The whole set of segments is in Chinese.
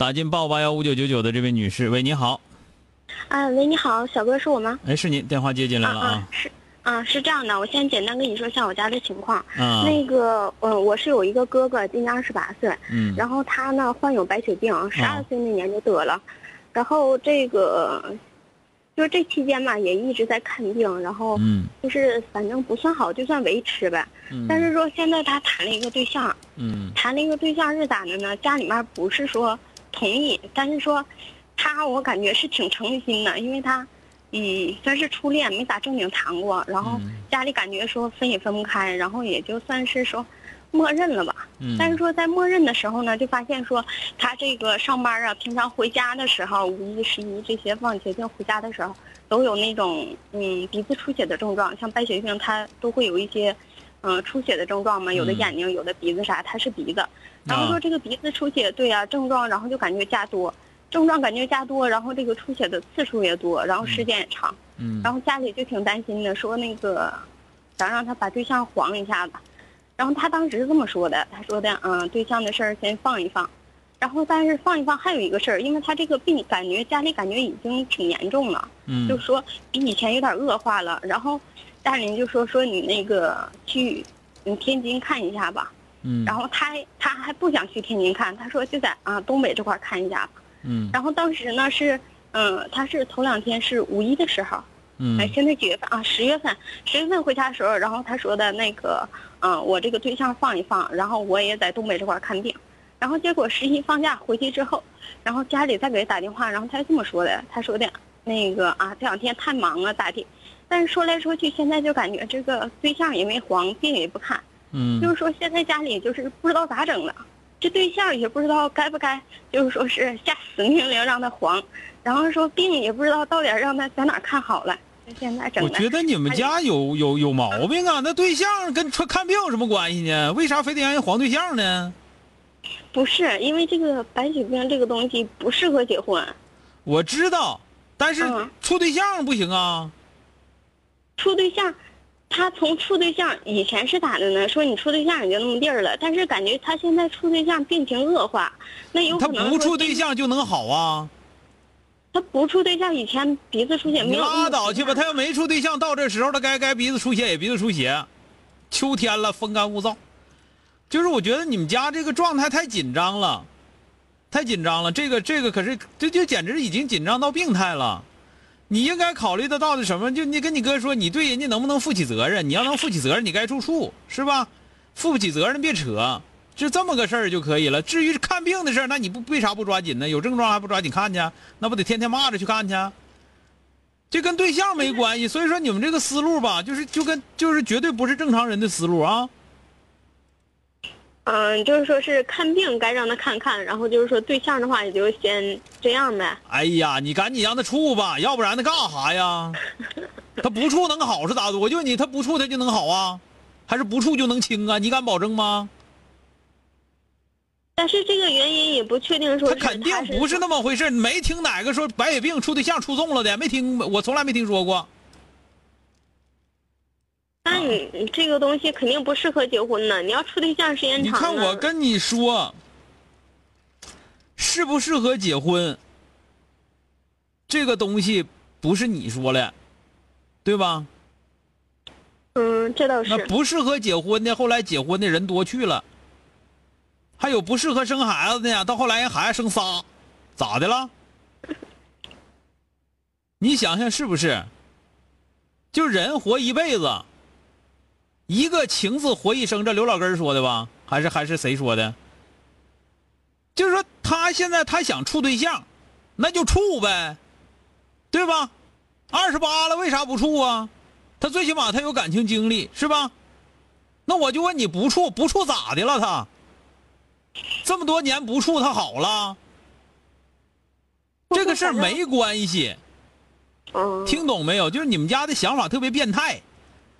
打进八五八幺五九九九的这位女士，喂，你好。啊，喂，你好，小哥是我吗？哎，是您，电话接进来了啊。是，啊，是这样的，我先简单跟你说一下我家的情况。啊。那个，嗯，我是有一个哥哥，今年二十八岁。嗯。然后他呢患有白血病，十二岁那年就得了。然后这个，就是这期间嘛，也一直在看病，然后，嗯，就是反正不算好，就算维持呗。嗯。但是说现在他谈了一个对象。嗯。谈了一个对象是咋的呢？家里面不是说同意，但是说。他我感觉是挺诚心的，因为他，嗯，算是初恋，没咋正经谈过。然后家里感觉说分也分不开，然后也就算是说，默认了吧。但是说在默认的时候呢，就发现说他这个上班啊，平常回家的时候，五一、十一这些放节假回家的时候，都有那种嗯鼻子出血的症状，像白血病，他都会有一些，嗯出血的症状嘛，有的眼睛，有的鼻子啥，他是鼻子。然后说这个鼻子出血，对呀，症状，然后就感觉加多。症状感觉加多，然后这个出血的次数也多，然后时间也长，嗯，然后家里就挺担心的，说那个想让他把对象黄一下子，然后他当时是这么说的，他说的，嗯，对象的事儿先放一放，然后但是放一放还有一个事儿，因为他这个病感觉家里感觉已经挺严重了，嗯，就说比以前有点恶化了，然后大人就说说你那个去，嗯天津看一下吧，嗯，然后他他还不想去天津看，他说就在啊东北这块看一下吧。嗯，然后当时呢是，嗯，他是头两天是五一的时候，嗯，哎，现在几月份啊？十月份，十月份回家的时候，然后他说的那个，嗯，我这个对象放一放，然后我也在东北这块看病，然后结果十一放假回去之后，然后家里再给他打电话，然后他就这么说的，他说的，那个啊，这两天太忙了咋地？但是说来说去，现在就感觉这个对象也没黄，病也不看，嗯，就是说现在家里就是不知道咋整了。这对象也不知道该不该，就是说是下死命令让他黄，然后说病也不知道到底让他在哪看好了。现在整我觉得你们家有有有毛病啊！那对象跟看看病有什么关系呢？为啥非得让人黄对象呢？不是因为这个白血病这个东西不适合结婚。我知道，但是处对象不行啊。处对象。他从处对象以前是咋的呢？说你处对象也就那么地儿了，但是感觉他现在处对象病情恶化，那有可能他不处对象就能好啊？他不处对象以前鼻子出血没有？拉倒去吧！他要没处对象，到这时候他该该鼻子出血也鼻子出血。秋天了，风干物燥，就是我觉得你们家这个状态太紧张了，太紧张了。这个这个可是这就简直已经紧张到病态了。你应该考虑得到的什么？就你跟你哥说，你对人家能不能负起责任？你要能负起责任，你该住处是吧？负不起责任别扯，就这么个事儿就可以了。至于看病的事儿，那你不为啥不抓紧呢？有症状还不抓紧看去？那不得天天骂着去看去？这跟对象没关系。所以说你们这个思路吧，就是就跟就是绝对不是正常人的思路啊。嗯，就是说是看病该让他看看，然后就是说对象的话也就先这样呗。哎呀，你赶紧让他处吧，要不然他干啥呀？他不处能好是咋的？我就问你，他不处他就能好啊，还是不处就能轻啊？你敢保证吗？但是这个原因也不确定，说他肯定不是那么回事。没听哪个说白血病处对象处重了的，没听，我从来没听说过。那你这个东西肯定不适合结婚呢。你要处对象时间长。你看我跟你说，适不适合结婚，这个东西不是你说了，对吧？嗯，这倒是。那不适合结婚的，后来结婚的人多去了。还有不适合生孩子的呀，到后来人孩子生仨，咋的了？你想想是不是？就人活一辈子，一个情字活一生，这刘老根说的吧？还是还是谁说的？就是说他现在他想处对象，那就处呗，对吧？二十八了，为啥不处啊？他最起码他有感情经历，是吧？那我就问你不处不处咋的了？他这么多年不处，他好了？这个事儿没关系，嗯，听懂没有？就是你们家的想法特别变态，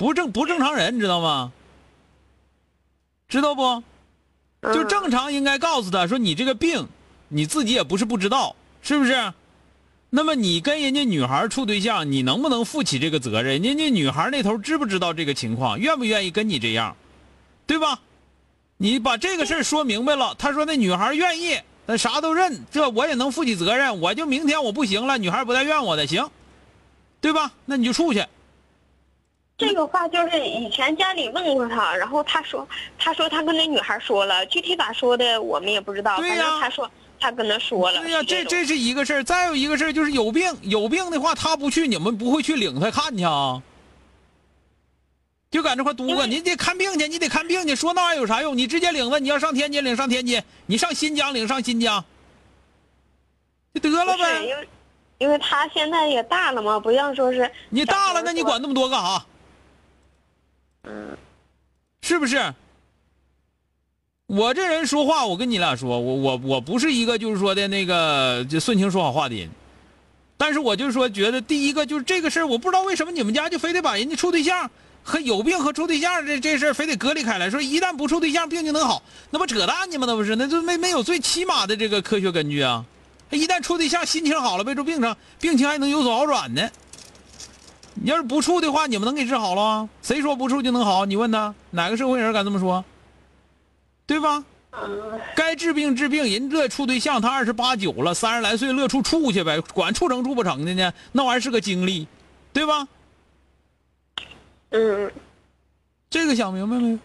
不正不正常人，你知道吗？知道不？就嗯正常应该告诉他说你这个病，你自己也不是不知道，是不是？那么你跟人家女孩处对象，你能不能负起这个责任？人家女孩那头知不知道这个情况，愿不愿意跟你这样，对吧？你把这个事儿说明白了，他说那女孩愿意，那啥都认，这我也能负起责任。我就明天我不行了，女孩不带怨我的，行，对吧？那你就处去。这个话就是以前家里问过他，然后他说，他说他跟那女孩说了，具体咋说的我们也不知道，反正他说他跟他说了。对呀、这这是一个事儿。再有一个事儿就是有病，有病的话他不去，你们不会去领他看去啊？就搁这块嘟个，你得看病去，你得看病去，说那玩意儿有啥用？你直接领着，你要上天津领上天津，你上新疆领上新疆，就得了呗。因为因为他现在也大了嘛，不像说是你大了，那你管那么多干啥？嗯是不是？我这人说话，我跟你俩说，我我我不是一个就是说的那个就顺情说好话的人，但是我就是说，觉得第一个就是这个事儿，我不知道为什么你们家就非得把人家处对象和有病和处对象这这事儿非得隔离开来，说一旦不处对象病就能好，那不扯淡呢吗？那不是，那就没没有最起码的这个科学根据啊！一旦处对象，心情好了，别说病上，病情还能有所好转呢。你要是不处的话，你们能给治好了吗？谁说不处就能好？你问他，哪个社会人敢这么说？对吧？嗯该治病治病，人乐处对象，他二十八九了，三十来岁乐处处去呗，管处成处不成的呢？那玩意儿是个经历，对吧？嗯，这个想明白没有？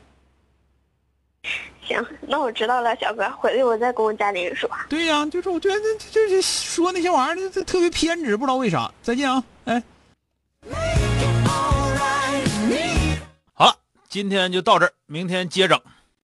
行，那我知道了，小哥，回去我再跟我家里人说。对呀、就是我觉得就是说那些玩意儿，这特别偏执，不知道为啥。再见啊，哎。今天就到这儿，明天接着。